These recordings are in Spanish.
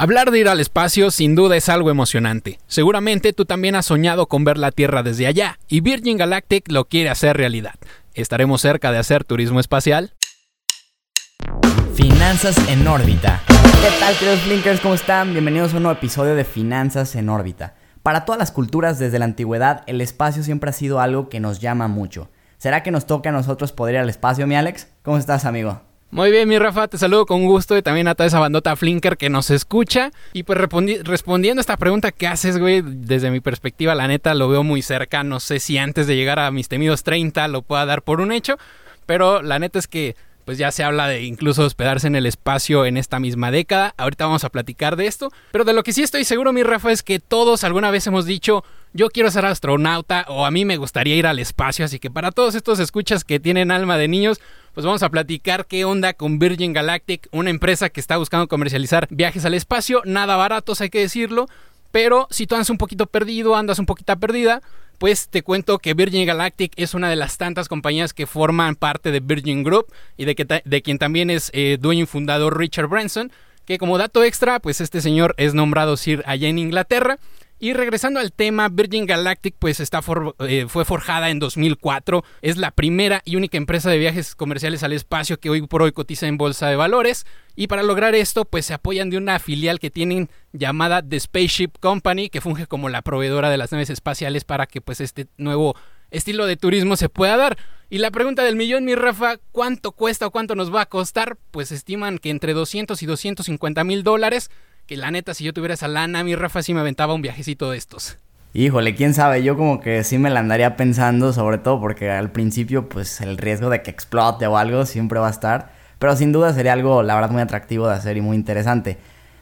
Hablar de ir al espacio sin duda es algo emocionante. Seguramente tú también has soñado con ver la Tierra desde allá y Virgin Galactic lo quiere hacer realidad. ¿Estaremos cerca de hacer turismo espacial? Finanzas en órbita. ¿Qué tal, queridos Blinkers? ¿Cómo están? Bienvenidos a un nuevo episodio de Finanzas en órbita. Para todas las culturas desde la antigüedad, el espacio siempre ha sido algo que nos llama mucho. ¿Será que nos toca a nosotros poder ir al espacio, mi Alex? ¿Cómo estás, amigo? Muy bien, mi Rafa, te saludo con gusto y también a toda esa bandota Flinker que nos escucha. Y pues respondiendo a esta pregunta que haces, güey, desde mi perspectiva, la neta lo veo muy cerca. No sé si antes de llegar a mis temidos 30 lo pueda dar por un hecho, pero la neta es que pues ya se habla de incluso hospedarse en el espacio en esta misma década. Ahorita vamos a platicar de esto. Pero de lo que sí estoy seguro, mi Rafa, es que todos alguna vez hemos dicho, yo quiero ser astronauta o a mí me gustaría ir al espacio. Así que para todos estos escuchas que tienen alma de niños, pues vamos a platicar qué onda con Virgin Galactic, una empresa que está buscando comercializar viajes al espacio. Nada baratos, hay que decirlo. Pero si tú andas un poquito perdido, andas un poquito perdida, pues te cuento que Virgin Galactic es una de las tantas compañías que forman parte de Virgin Group y de, que de quien también es eh, dueño y fundador Richard Branson, que como dato extra, pues este señor es nombrado Sir allá en Inglaterra y regresando al tema, Virgin Galactic pues está eh, fue forjada en 2004, es la primera y única empresa de viajes comerciales al espacio que hoy por hoy cotiza en bolsa de valores y para lograr esto pues se apoyan de una filial que tienen llamada The Spaceship Company que funge como la proveedora de las naves espaciales para que pues este nuevo estilo de turismo se pueda dar. Y la pregunta del millón, mi Rafa, ¿cuánto cuesta o cuánto nos va a costar? Pues estiman que entre 200 y 250 mil dólares que la neta, si yo tuviera esa lana, mi Rafa sí me aventaba un viajecito de estos. Híjole, quién sabe, yo como que sí me la andaría pensando, sobre todo porque al principio, pues el riesgo de que explote o algo siempre va a estar. Pero sin duda sería algo, la verdad, muy atractivo de hacer y muy interesante.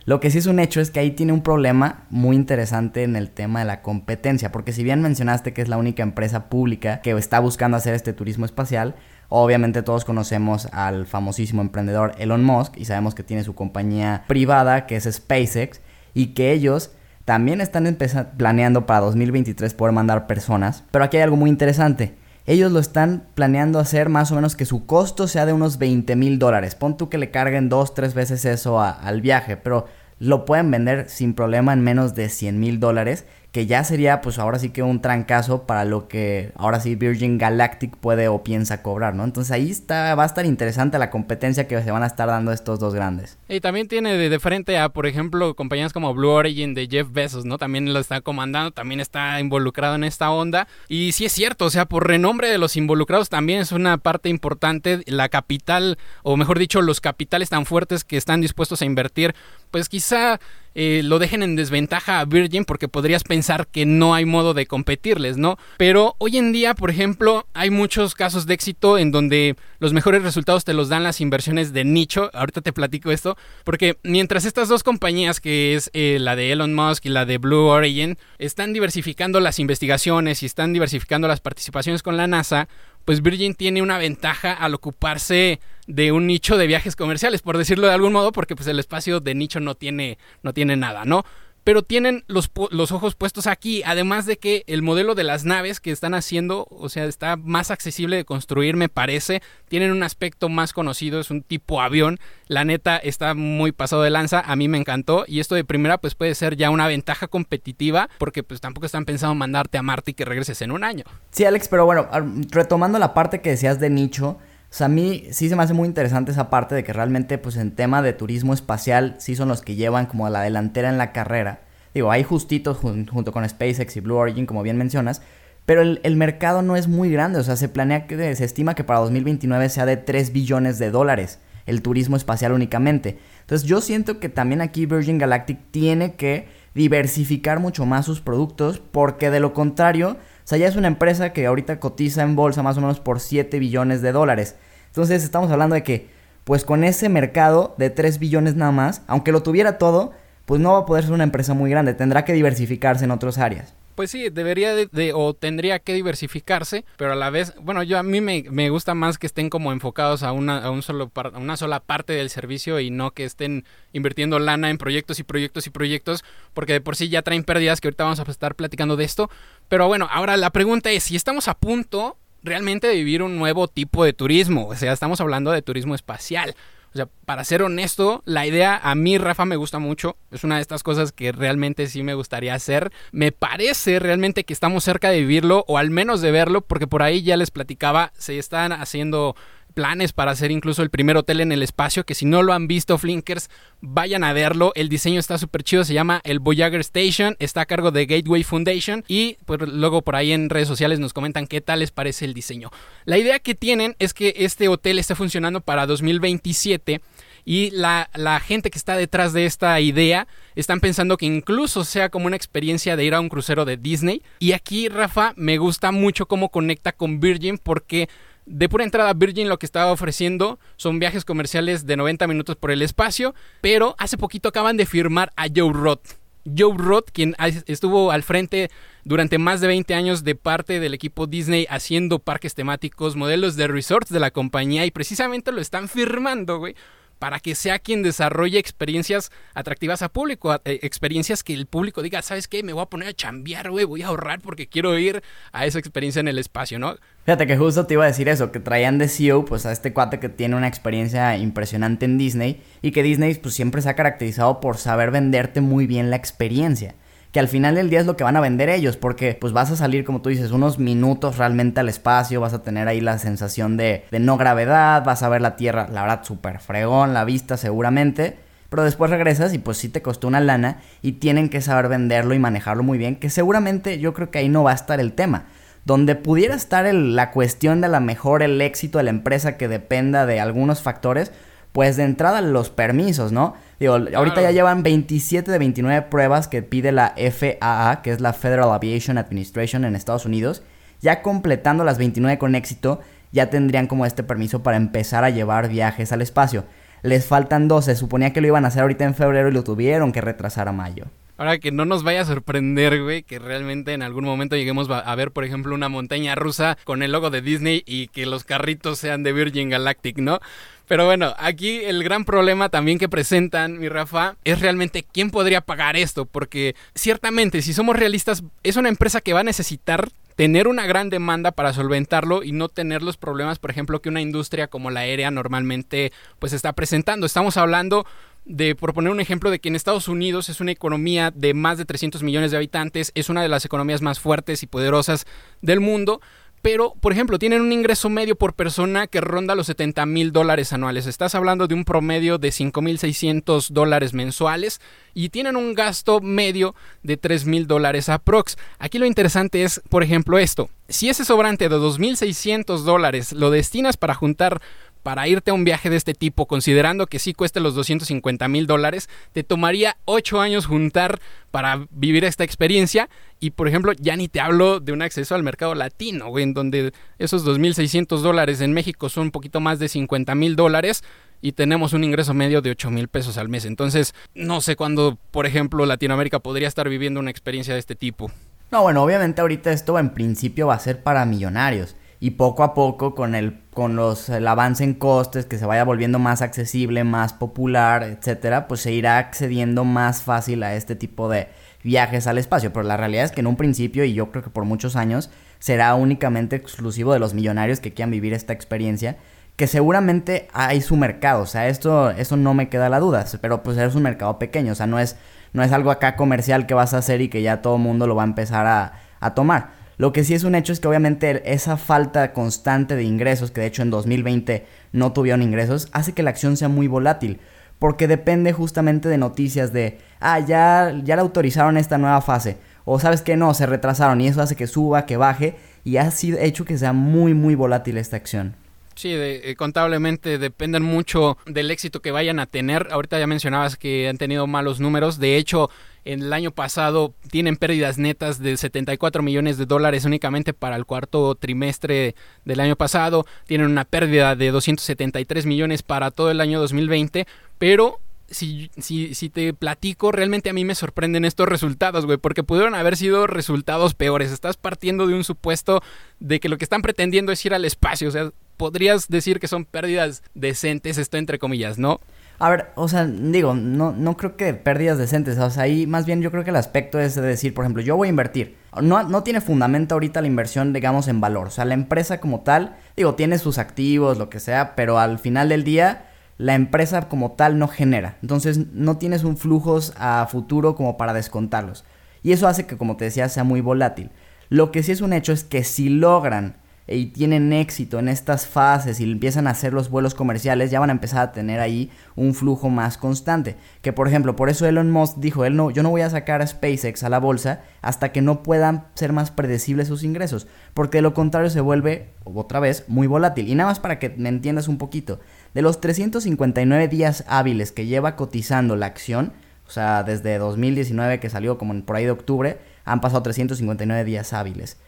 Lo que sí es un hecho es que ahí tiene un problema muy interesante en el tema de la competencia, porque si bien mencionaste que es la única empresa pública que está buscando hacer este turismo espacial, Obviamente todos conocemos al famosísimo emprendedor Elon Musk y sabemos que tiene su compañía privada que es SpaceX y que ellos también están planeando para 2023 poder mandar personas. Pero aquí hay algo muy interesante. Ellos lo están planeando hacer más o menos que su costo sea de unos 20 mil dólares. Pon tú que le carguen dos, tres veces eso al viaje, pero lo pueden vender sin problema en menos de 100 mil dólares que ya sería pues ahora sí que un trancazo para lo que ahora sí Virgin Galactic puede o piensa cobrar, ¿no? Entonces ahí está, va a estar interesante la competencia que se van a estar dando estos dos grandes. Y también tiene de, frente a, por ejemplo, compañías como Blue Origin de Jeff Bezos, ¿no? También lo está comandando, también está involucrado en esta onda. Y sí es cierto, o sea, por renombre de los involucrados también es una parte importante, la capital, o mejor dicho, los capitales tan fuertes que están dispuestos a invertir, pues quizá eh, lo dejen en desventaja a Virgin porque podrías pensar que no hay modo de competirles, ¿no? Pero hoy en día, por ejemplo, hay muchos casos de éxito en donde los mejores resultados te los dan las inversiones de nicho. Ahorita te platico esto, porque mientras estas dos compañías, que es eh, la de Elon Musk y la de Blue Origin, están diversificando las investigaciones y están diversificando las participaciones con la NASA, pues Virgin tiene una ventaja al ocuparse de un nicho de viajes comerciales, por decirlo de algún modo, porque pues el espacio de nicho no tiene, no tiene nada, ¿no? Pero tienen los, los, ojos puestos aquí, además de que el modelo de las naves que están haciendo, o sea, está más accesible de construir, me parece, tienen un aspecto más conocido, es un tipo avión, la neta está muy pasado de lanza, a mí me encantó. Y esto de primera pues puede ser ya una ventaja competitiva porque pues tampoco están pensando mandarte a Marte y que regreses en un año. Sí, Alex, pero bueno, retomando la parte que decías de nicho, o sea, a mí sí se me hace muy interesante esa parte de que realmente, pues en tema de turismo espacial, sí son los que llevan como a la delantera en la carrera. Digo, hay justitos junto con SpaceX y Blue Origin, como bien mencionas, pero el, mercado no es muy grande. O sea, se planea que se estima que para 2029 sea de 3 billones de dólares el turismo espacial únicamente. Entonces, yo siento que también aquí Virgin Galactic tiene que diversificar mucho más sus productos, porque de lo contrario, o sea, ya es una empresa que ahorita cotiza en bolsa más o menos por 7 billones de dólares. Entonces estamos hablando de que, pues con ese mercado de 3 billones nada más, aunque lo tuviera todo, pues no va a poder ser una empresa muy grande, tendrá que diversificarse en otras áreas. Pues sí, debería de, o tendría que diversificarse, pero a la vez, bueno, yo a mí me, me gusta más que estén como enfocados a una, a un solo a una sola parte del servicio y no que estén invirtiendo lana en proyectos y proyectos y proyectos, porque de por sí ya traen pérdidas, que ahorita vamos a estar platicando de esto. Pero bueno, ahora la pregunta es, si estamos a punto realmente vivir un nuevo tipo de turismo, o sea, estamos hablando de turismo espacial. O sea, para ser honesto, la idea a mí, Rafa, me gusta mucho. Es una de estas cosas que realmente sí me gustaría hacer. Me parece realmente que estamos cerca de vivirlo o al menos de verlo, porque por ahí ya les platicaba, se están haciendo planes para hacer incluso el primer hotel en el espacio, que si no lo han visto, Flinkers, vayan a verlo. El diseño está súper chido, se llama el Voyager Station, está a cargo de Gateway Foundation y pues luego por ahí en redes sociales nos comentan qué tal les parece el diseño. La idea que tienen es que este hotel esté funcionando para 2027 y la, la, gente que está detrás de esta idea están pensando que incluso sea como una experiencia de ir a un crucero de Disney. Y aquí, Rafa, me gusta mucho cómo conecta con Virgin porque de pura entrada, Virgin lo que estaba ofreciendo son viajes comerciales de 90 minutos por el espacio, pero hace poquito acaban de firmar a Joe Roth. Joe Roth, quien estuvo al frente durante más de 20 años de parte del equipo Disney haciendo parques temáticos, modelos de resorts de la compañía y precisamente lo están firmando, güey, para que sea quien desarrolle experiencias atractivas a público, eh, experiencias que el público diga, ¿sabes qué? Me voy a poner a chambear, güey, voy a ahorrar porque quiero ir a esa experiencia en el espacio, ¿no? Fíjate que justo te iba a decir eso, que traían de CEO pues a este cuate que tiene una experiencia impresionante en Disney y que Disney pues siempre se ha caracterizado por saber venderte muy bien la experiencia que al final del día es lo que van a vender ellos, porque pues vas a salir, como tú dices, unos minutos realmente al espacio, vas a tener ahí la sensación de, de no gravedad, vas a ver la Tierra, la verdad, súper fregón, la vista seguramente, pero después regresas y pues sí te costó una lana y tienen que saber venderlo y manejarlo muy bien, que seguramente yo creo que ahí no va a estar el tema. Donde pudiera estar la cuestión de la mejor el éxito de la empresa que dependa de algunos factores, pues de entrada los permisos, ¿no? Digo, ahorita ya llevan 27 de 29 pruebas que pide la FAA, que es la Federal Aviation Administration en Estados Unidos. Ya completando las 29 con éxito, ya tendrían como este permiso para empezar a llevar viajes al espacio. Les faltan dos, se suponía que lo iban a hacer ahorita en febrero y lo tuvieron que retrasar a mayo. Ahora que no nos vaya a sorprender, güey, que realmente en algún momento lleguemos a ver, por ejemplo, una montaña rusa con el logo de Disney y que los carritos sean de Virgin Galactic, ¿no? Pero bueno, aquí el gran problema también que presentan, mi Rafa, es realmente quién podría pagar esto, porque ciertamente, si somos realistas, es una empresa que va a necesitar tener una gran demanda para solventarlo y no tener los problemas, por ejemplo, que una industria como la aérea normalmente pues está presentando. Estamos hablando de, por poner un ejemplo, de que en Estados Unidos es una economía de más de 300 millones de habitantes, es una de las economías más fuertes y poderosas del mundo, pero, por ejemplo, tienen un ingreso medio por persona que ronda los 70 mil dólares anuales. Estás hablando de un promedio de 5 mil 600 dólares mensuales y tienen un gasto medio de 3 mil dólares aprox. Aquí lo interesante es, por ejemplo, esto. Si ese sobrante de 2.600 dólares lo destinas para juntar para irte a un viaje de este tipo, considerando que sí cueste los 250 mil dólares, te tomaría 8 años juntar para vivir esta experiencia. Y por ejemplo, ya ni te hablo de un acceso al mercado latino, güey, en donde esos 2.600 dólares en México son un poquito más de 50 mil dólares y tenemos un ingreso medio de 8 mil pesos al mes. Entonces, no sé cuándo, por ejemplo, Latinoamérica podría estar viviendo una experiencia de este tipo. No, bueno, obviamente ahorita esto en principio va a ser para millonarios y poco a poco con el con los el avance en costes que se vaya volviendo más accesible, más popular, etcétera, pues se irá accediendo más fácil a este tipo de viajes al espacio, pero la realidad es que en un principio y yo creo que por muchos años será únicamente exclusivo de los millonarios que quieran vivir esta experiencia, que seguramente hay su mercado, o sea, esto eso no me queda la duda, pero pues es un mercado pequeño, o sea, no es no es algo acá comercial que vas a hacer y que ya todo el mundo lo va a empezar a, a tomar. Lo que sí es un hecho es que obviamente esa falta constante de ingresos, que de hecho en 2020 no tuvieron ingresos, hace que la acción sea muy volátil. Porque depende justamente de noticias de, ah, ya, ya le autorizaron esta nueva fase. O sabes que no, se retrasaron y eso hace que suba, que baje. Y ha sido hecho que sea muy, muy volátil esta acción. Sí, eh, contablemente dependen mucho del éxito que vayan a tener. Ahorita ya mencionabas que han tenido malos números. De hecho, en el año pasado tienen pérdidas netas de 74 millones de dólares únicamente para el cuarto trimestre del año pasado. Tienen una pérdida de 273 millones para todo el año 2020. Pero si, si, si, te platico, realmente a mí me sorprenden estos resultados, güey, porque pudieron haber sido resultados peores. Estás partiendo de un supuesto de que lo que están pretendiendo es ir al espacio, o sea, podrías decir que son pérdidas decentes, esto entre comillas, ¿no? A ver, o sea, digo, no, no creo que pérdidas decentes. O sea, ahí más bien yo creo que el aspecto es de decir, por ejemplo, yo voy a invertir. No, no tiene fundamento ahorita la inversión, digamos, en valor. O sea, la empresa como tal, digo, tiene sus activos, lo que sea, pero al final del día la empresa como tal no genera. Entonces no tienes un flujos a futuro como para descontarlos. Y eso hace que, como te decía, sea muy volátil. Lo que sí es un hecho es que si logran y tienen éxito en estas fases y empiezan a hacer los vuelos comerciales, ya van a empezar a tener ahí un flujo más constante. Que por ejemplo, por eso Elon Musk dijo, él no, yo no voy a sacar a SpaceX a la bolsa hasta que no puedan ser más predecibles sus ingresos, porque de lo contrario se vuelve otra vez muy volátil. Y nada más para que me entiendas un poquito, de los 359 días hábiles que lleva cotizando la acción, o sea, desde 2019 que salió como por ahí de octubre, han pasado 359 días hábiles.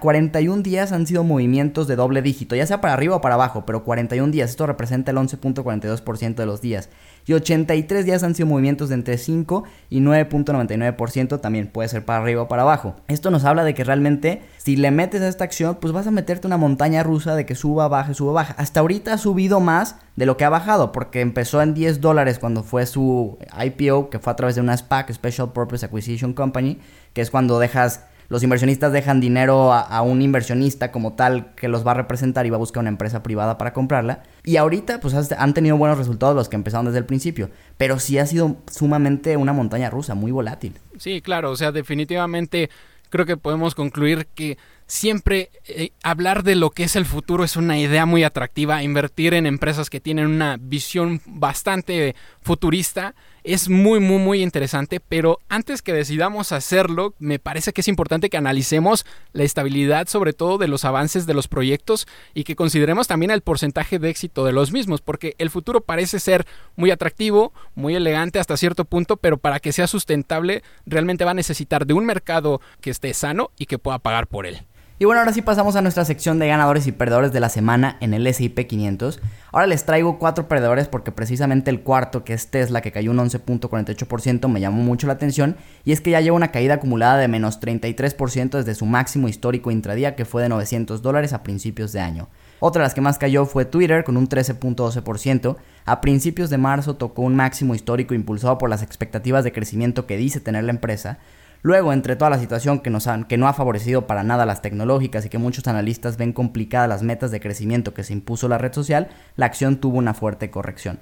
41 días han sido movimientos de doble dígito, ya sea para arriba o para abajo, pero 41 días, esto representa el 11.42% de los días. Y 83 días han sido movimientos de entre 5 y 9.99%, también puede ser para arriba o para abajo. Esto nos habla de que realmente si le metes a esta acción, pues vas a meterte una montaña rusa de que suba, baje, suba, baja. Hasta ahorita ha subido más de lo que ha bajado, porque empezó en 10 dólares cuando fue su IPO, que fue a través de una SPAC, Special Purpose Acquisition Company, que es cuando dejas los inversionistas dejan dinero a, un inversionista como tal que los va a representar y va a buscar una empresa privada para comprarla. Y ahorita pues han tenido buenos resultados los que empezaron desde el principio, pero sí ha sido sumamente una montaña rusa, muy volátil. Sí, claro, o sea, definitivamente creo que podemos concluir que siempre eh, hablar de lo que es el futuro es una idea muy atractiva. Invertir en empresas que tienen una visión bastante futurista es muy, muy, muy interesante. Pero antes que decidamos hacerlo, me parece que es importante que analicemos la estabilidad, sobre todo de los avances de los proyectos y que consideremos también el porcentaje de éxito de los mismos, porque el futuro parece ser muy atractivo, muy elegante hasta cierto punto, pero para que sea sustentable, realmente va a necesitar de un mercado que esté sano y que pueda pagar por él. Y bueno, ahora sí pasamos a nuestra sección de ganadores y perdedores de la semana en el S&P 500. Ahora les traigo cuatro perdedores porque precisamente el cuarto, que es Tesla, que cayó un 11.48%, me llamó mucho la atención. Y es que ya lleva una caída acumulada de menos 33% desde su máximo histórico intradía, que fue de 900 dólares a principios de año. Otra de las que más cayó fue Twitter con un 13.12%. A principios de marzo tocó un máximo histórico impulsado por las expectativas de crecimiento que dice tener la empresa, Luego, entre toda la situación que, nos han, que no ha favorecido para nada las tecnológicas y que muchos analistas ven complicadas las metas de crecimiento que se impuso la red social, la acción tuvo una fuerte corrección.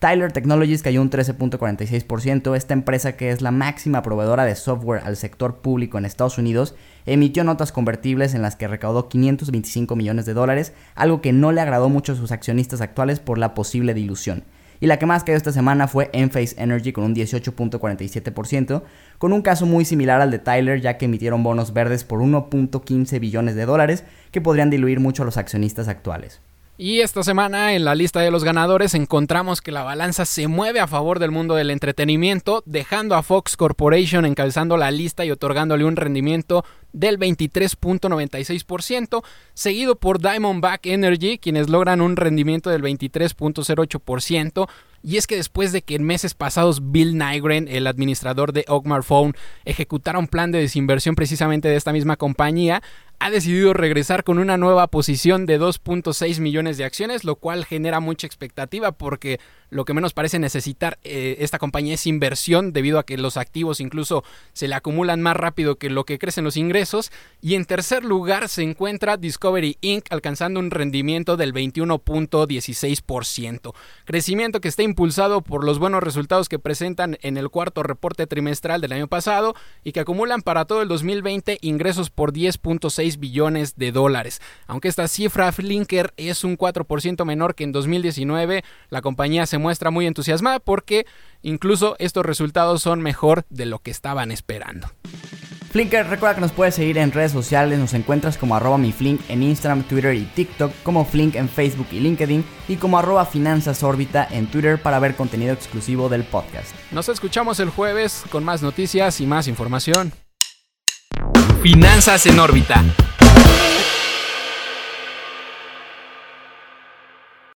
Tyler Technologies cayó un 13.46%. Esta empresa, que es la máxima proveedora de software al sector público en Estados Unidos, emitió notas convertibles en las que recaudó 525 millones de dólares, algo que no le agradó mucho a sus accionistas actuales por la posible dilución. Y la que más cayó esta semana fue Enphase Energy con un 18.47%, con un caso muy similar al de Tyler ya que emitieron bonos verdes por 1.15 billones de dólares que podrían diluir mucho a los accionistas actuales. Y esta semana en la lista de los ganadores encontramos que la balanza se mueve a favor del mundo del entretenimiento, dejando a Fox Corporation encabezando la lista y otorgándole un rendimiento del 23.96%, seguido por Diamondback Energy, quienes logran un rendimiento del 23.08%. Y es que después de que en meses pasados Bill Nygren, el administrador de Oakmar Phone, ejecutara un plan de desinversión precisamente de esta misma compañía, ha decidido regresar con una nueva posición de 2.6 millones de acciones, lo cual genera mucha expectativa porque lo que menos parece necesitar eh, esta compañía es inversión debido a que los activos incluso se le acumulan más rápido que lo que crecen los ingresos. Y en tercer lugar se encuentra Discovery Inc. alcanzando un rendimiento del 21.16%. Crecimiento que está impulsado por los buenos resultados que presentan en el cuarto reporte trimestral del año pasado y que acumulan para todo el 2020 ingresos por 10.6 billones de dólares. Aunque esta cifra Flinker es un 4% menor que en 2019, la compañía se muestra muy entusiasmada porque incluso estos resultados son mejor de lo que estaban esperando. Flinker, recuerda que nos puedes seguir en redes sociales, nos encuentras como arroba mi Flink en Instagram, Twitter y TikTok, como Flink en Facebook y LinkedIn y como arroba Finanzas Órbita en Twitter para ver contenido exclusivo del podcast. Nos escuchamos el jueves con más noticias y más información. Finanzas en órbita